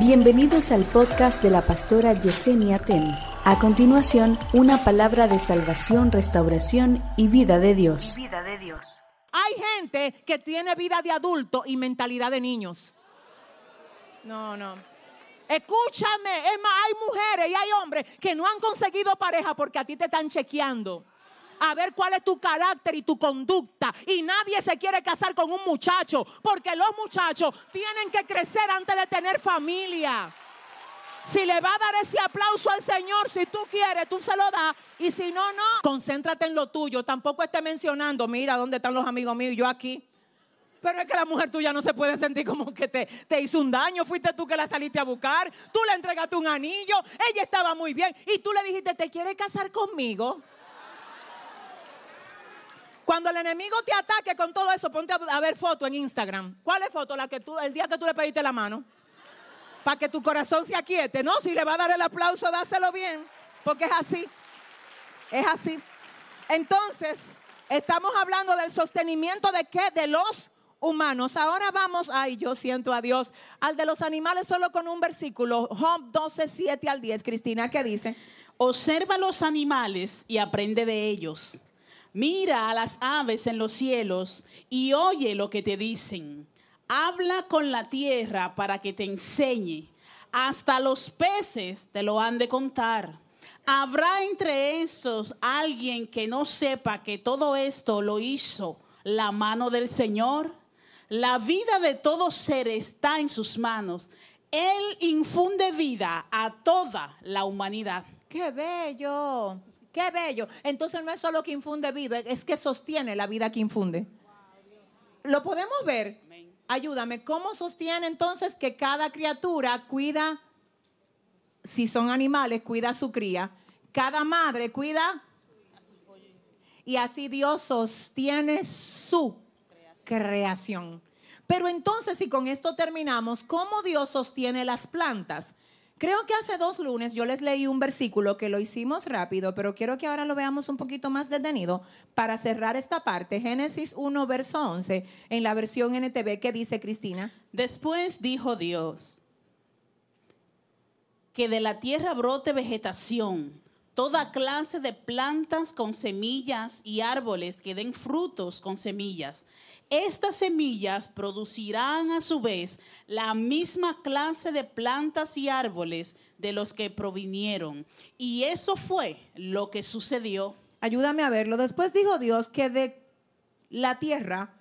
Bienvenidos al podcast de la pastora Yesenia Ten. A continuación, una palabra de salvación, restauración y vida de Dios. vida de Dios. Hay gente que tiene vida de adulto y mentalidad de niños. No, no. Escúchame, es más, hay mujeres y hay hombres que no han conseguido pareja porque a ti te están chequeando. A ver cuál es tu carácter y tu conducta. Y nadie se quiere casar con un muchacho porque los muchachos tienen que crecer antes de tener familia. Si le va a dar ese aplauso al Señor, si tú quieres, tú se lo das. Y si no, no. Concéntrate en lo tuyo. Tampoco esté mencionando, mira, ¿dónde están los amigos míos? Yo aquí. Pero es que la mujer tuya no se puede sentir como que te, te hizo un daño. Fuiste tú que la saliste a buscar. Tú le entregaste un anillo. Ella estaba muy bien. Y tú le dijiste, ¿te quieres casar conmigo? Cuando el enemigo te ataque con todo eso, ponte a, ver foto en Instagram. ¿Cuál es foto? La que tú, el día que tú le pediste la mano. Para que tu corazón se aquiete. No, si le va a dar el aplauso, dáselo bien. Porque es así. Es así. Entonces, estamos hablando del sostenimiento de qué? De los humanos. Ahora vamos, ay, yo siento a Dios, al de los animales solo con un versículo. Job 12, 7 al 10. Cristina, ¿qué dice? Observa los animales y aprende de ellos. Mira a las aves en los cielos y oye lo que te dicen. Habla con la tierra para que te enseñe. Hasta los peces te lo han de contar. ¿Habrá entre estos alguien que no sepa que todo esto lo hizo la mano del Señor? La vida de todo ser está en sus manos. Él infunde vida a toda la humanidad. ¡Qué bello! ¡Qué bello! Entonces no es solo que infunde vida, es que sostiene la vida que infunde. ¿Lo podemos ver? Ayúdame, ¿cómo sostiene entonces que cada criatura cuida, si son animales, cuida a su cría? Cada madre cuida. Y así Dios sostiene su creación. Pero entonces, y con esto terminamos, ¿cómo Dios sostiene las plantas? Creo que hace dos lunes yo les leí un versículo que lo hicimos rápido, pero quiero que ahora lo veamos un poquito más detenido para cerrar esta parte. Génesis 1, verso 11, en la versión NTV, ¿qué dice Cristina? Después dijo Dios, que de la tierra brote vegetación, toda clase de plantas con semillas y árboles que den frutos con semillas. Estas semillas producirán a su vez la misma clase de plantas y árboles de los que provinieron. Y eso fue lo que sucedió. Ayúdame a verlo. Después dijo Dios que de la tierra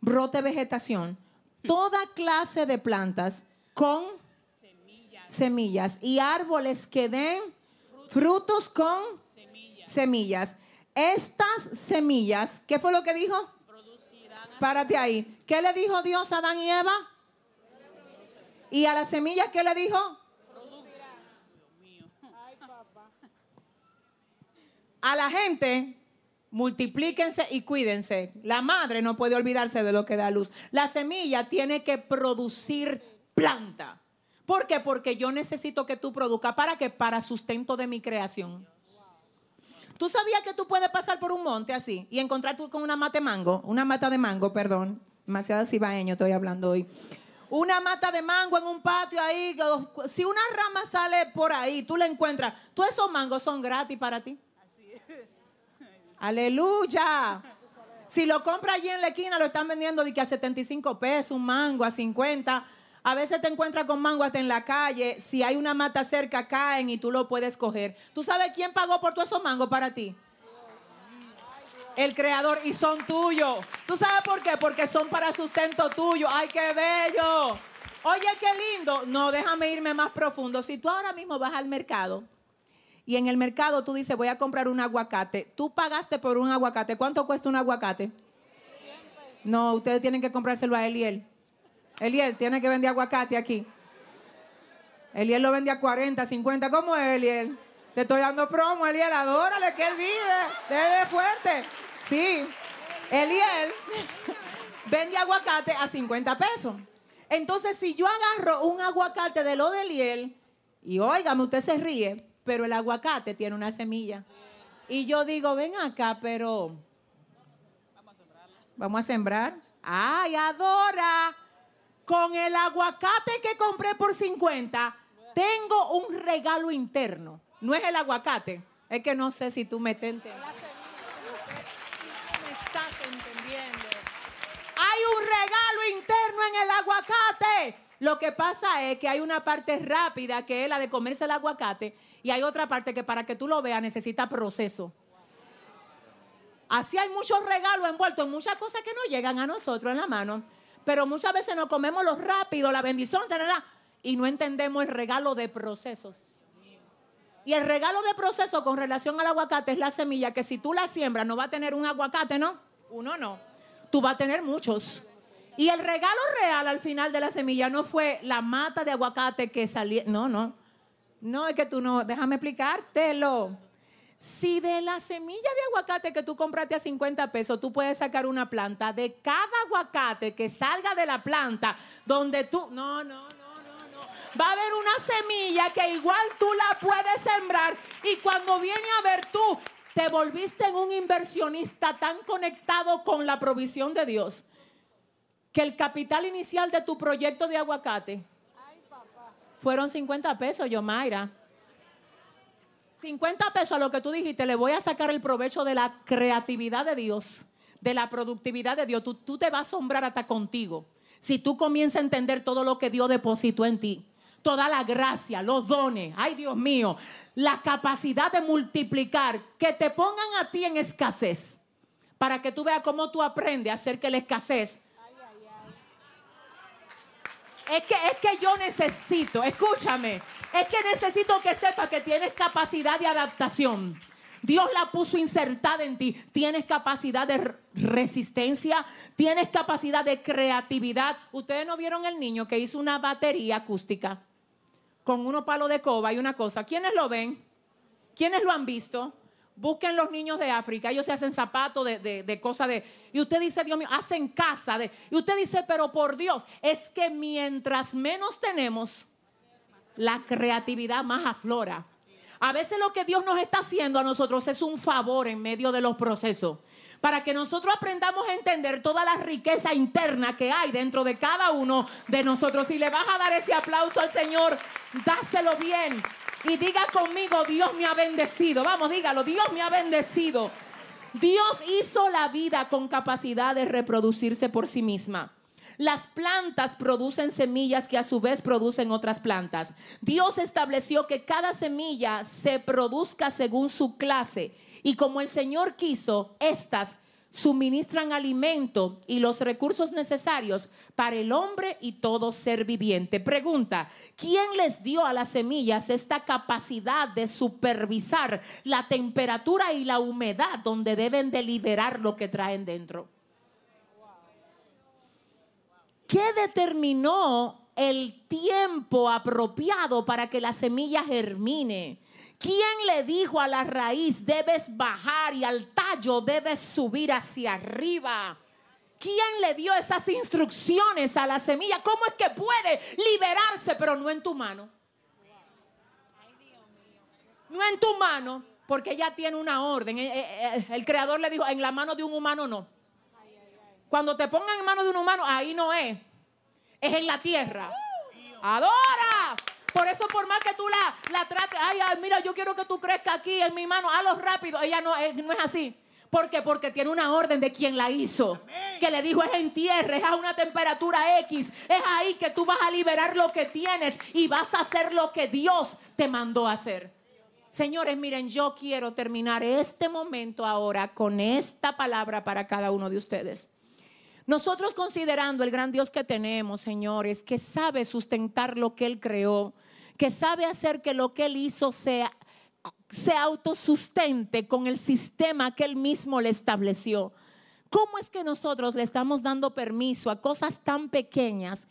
brote vegetación, toda clase de plantas con semillas, y árboles que den frutos con semillas. Estas semillas, ¿qué fue lo que dijo? Párate ahí. ¿Qué le dijo Dios a Adán y Eva? ¿Y a las semillas qué le dijo? A la gente, multiplíquense y cuídense. La madre no puede olvidarse de lo que da luz. La semilla tiene que producir planta. ¿Por qué? Porque yo necesito que tú produzcas. ¿Para qué? Para sustento de mi creación. ¿Tú sabías que tú puedes pasar por un monte así y encontrar tú con una mata de mango? Una mata de mango, perdón. Demasiado cibaeño estoy hablando hoy. Una mata de mango en un patio ahí. Si una rama sale por ahí, tú la encuentras. Todos esos mangos son gratis para ti. Aleluya. Si lo compras allí en la esquina, lo están vendiendo de que a 75 pesos, un mango a 50. A veces te encuentras con mango hasta en la calle. Si hay una mata cerca, caen y tú lo puedes coger. ¿Tú sabes quién pagó por todos esos mangos para ti? El creador y son tuyos. ¿Tú sabes por qué? Porque son para sustento tuyo. ¡Ay, qué bello! Oye, qué lindo. No, déjame irme más profundo. Si tú ahora mismo vas al mercado y en el mercado tú dices, voy a comprar un aguacate, tú pagaste por un aguacate. ¿Cuánto cuesta un aguacate? No, ustedes tienen que comprárselo a Eliel. Eliel tiene que vender aguacate aquí. Eliel lo vende a 40, 50. ¿Cómo es Eliel? Te estoy dando promo, Eliel. Adórale que él vive. Dele fuerte. Sí. Eliel vende aguacate a 50 pesos. Entonces, si yo agarro un aguacate de lo de Eliel, y óigame, usted se ríe, pero el aguacate tiene una semilla. Y yo digo, ven acá, pero vamos a sembrar. Ay, adora. Con el aguacate que compré por 50, tengo un regalo interno. No es el aguacate. Es que no sé si tú me estás entendiendo. Hay un regalo interno en el aguacate. Lo que pasa es que hay una parte rápida que es la de comerse el aguacate y hay otra parte que para que tú lo veas necesita proceso. Así hay muchos regalos envueltos en muchas cosas que no llegan a nosotros en la mano. Pero muchas veces nos comemos lo rápido, la bendición, y no entendemos el regalo de procesos. Y el regalo de proceso con relación al aguacate es la semilla que si tú la siembras no va a tener un aguacate, ¿no? Uno no. Tú vas a tener muchos. Y el regalo real al final de la semilla no fue la mata de aguacate que salía. No, no. No, es que tú no. Déjame explicártelo. Si de la semilla de aguacate que tú compraste a 50 pesos, tú puedes sacar una planta, de cada aguacate que salga de la planta, donde tú... No, no, no, no, no. Va a haber una semilla que igual tú la puedes sembrar y cuando viene a ver tú, te volviste en un inversionista tan conectado con la provisión de Dios que el capital inicial de tu proyecto de aguacate fueron 50 pesos, yo Mayra. 50 pesos a lo que tú dijiste, le voy a sacar el provecho de la creatividad de Dios, de la productividad de Dios. Tú, tú te vas a asombrar hasta contigo. Si tú comienzas a entender todo lo que Dios depositó en ti, toda la gracia, los dones, ay Dios mío, la capacidad de multiplicar, que te pongan a ti en escasez, para que tú veas cómo tú aprendes a hacer que la escasez es que, es que yo necesito, escúchame, es que necesito que sepa que tienes capacidad de adaptación. Dios la puso insertada en ti. Tienes capacidad de resistencia, tienes capacidad de creatividad. Ustedes no vieron el niño que hizo una batería acústica con unos palos de coba y una cosa. ¿Quiénes lo ven? ¿Quiénes lo han visto? Busquen los niños de África, ellos se hacen zapatos de, cosas de... Y usted dice, Dios mío, hacen casa de... Y usted dice, pero por Dios, es que mientras menos tenemos, la creatividad más aflora. A veces lo que Dios nos está haciendo a nosotros es un favor en medio de los procesos. Para que nosotros aprendamos a entender toda la riqueza interna que hay dentro de cada uno de nosotros. Si le vas a dar ese aplauso al Señor, dáselo bien. Y diga conmigo, Dios me ha bendecido. Vamos, dígalo, Dios me ha bendecido. Dios hizo la vida con capacidad de reproducirse por sí misma. Las plantas producen semillas que a su vez producen otras plantas. Dios estableció que cada semilla se produzca según su clase y como el Señor quiso, estas suministran alimento y los recursos necesarios para el hombre y todo ser viviente. Pregunta, ¿quién les dio a las semillas esta capacidad de supervisar la temperatura y la humedad donde deben de liberar lo que traen dentro? ¿Qué determinó el tiempo apropiado para que la semilla germine? ¿Quién le dijo a la raíz debes bajar y al tallo debes subir hacia arriba? ¿Quién le dio esas instrucciones a la semilla? ¿Cómo es que puede liberarse pero no en tu mano? No en tu mano, porque ella tiene una orden. Eh, eh, eh, el creador le dijo, en la mano de un humano no. Cuando te pongan en manos de un humano, ahí no es. Es en la tierra. Adora. Por eso, por más que tú la, la trates, ay, ay, mira, yo quiero que tú crezcas aquí en mi mano, hazlo rápido. Ella no, no es así. ¿Por qué? Porque tiene una orden de quien la hizo. Que le dijo es en tierra, es a una temperatura X. Es ahí que tú vas a liberar lo que tienes y vas a hacer lo que Dios te mandó a hacer. Señores, miren, yo quiero terminar este momento ahora con esta palabra para cada uno de ustedes. Nosotros considerando el gran Dios que tenemos, señores, que sabe sustentar lo que Él creó, que sabe hacer que lo que Él hizo sea, se autosustente con el sistema que Él mismo le estableció. ¿Cómo es que nosotros le estamos dando permiso a cosas tan pequeñas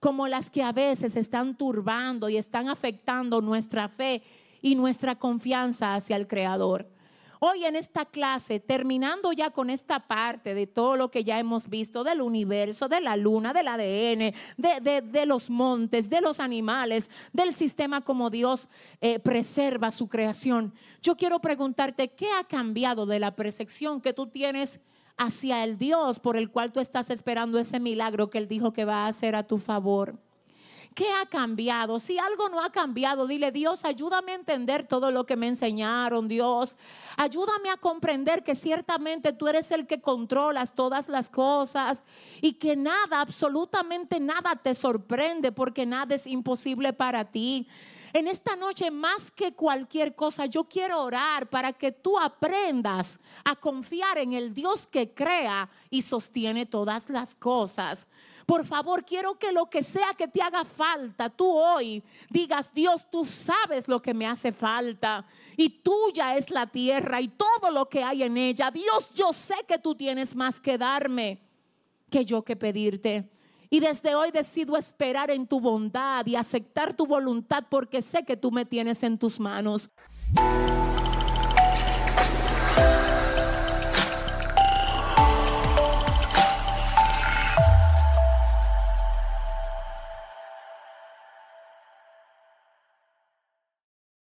como las que a veces están turbando y están afectando nuestra fe y nuestra confianza hacia el Creador? Hoy en esta clase, terminando ya con esta parte de todo lo que ya hemos visto del universo, de la luna, del ADN, de, los montes, de los animales, del sistema como Dios eh, preserva su creación, yo quiero preguntarte, ¿qué ha cambiado de la percepción que tú tienes hacia el Dios por el cual tú estás esperando ese milagro que Él dijo que va a hacer a tu favor. ¿Qué ha cambiado? Si algo no ha cambiado, dile, Dios, ayúdame a entender todo lo que me enseñaron, Dios. Ayúdame a comprender que ciertamente tú eres el que controlas todas las cosas y que nada, absolutamente nada te sorprende porque nada es imposible para ti. En esta noche, más que cualquier cosa, yo quiero orar para que tú aprendas a confiar en el Dios que crea y sostiene todas las cosas. Por favor, quiero que lo que sea que te haga falta, tú hoy digas, Dios, tú sabes lo que me hace falta. Y tuya es la tierra y todo lo que hay en ella. Dios, yo sé que tú tienes más que darme que yo que pedirte. Y desde hoy decido esperar en tu bondad y aceptar tu voluntad porque sé que tú me tienes en tus manos.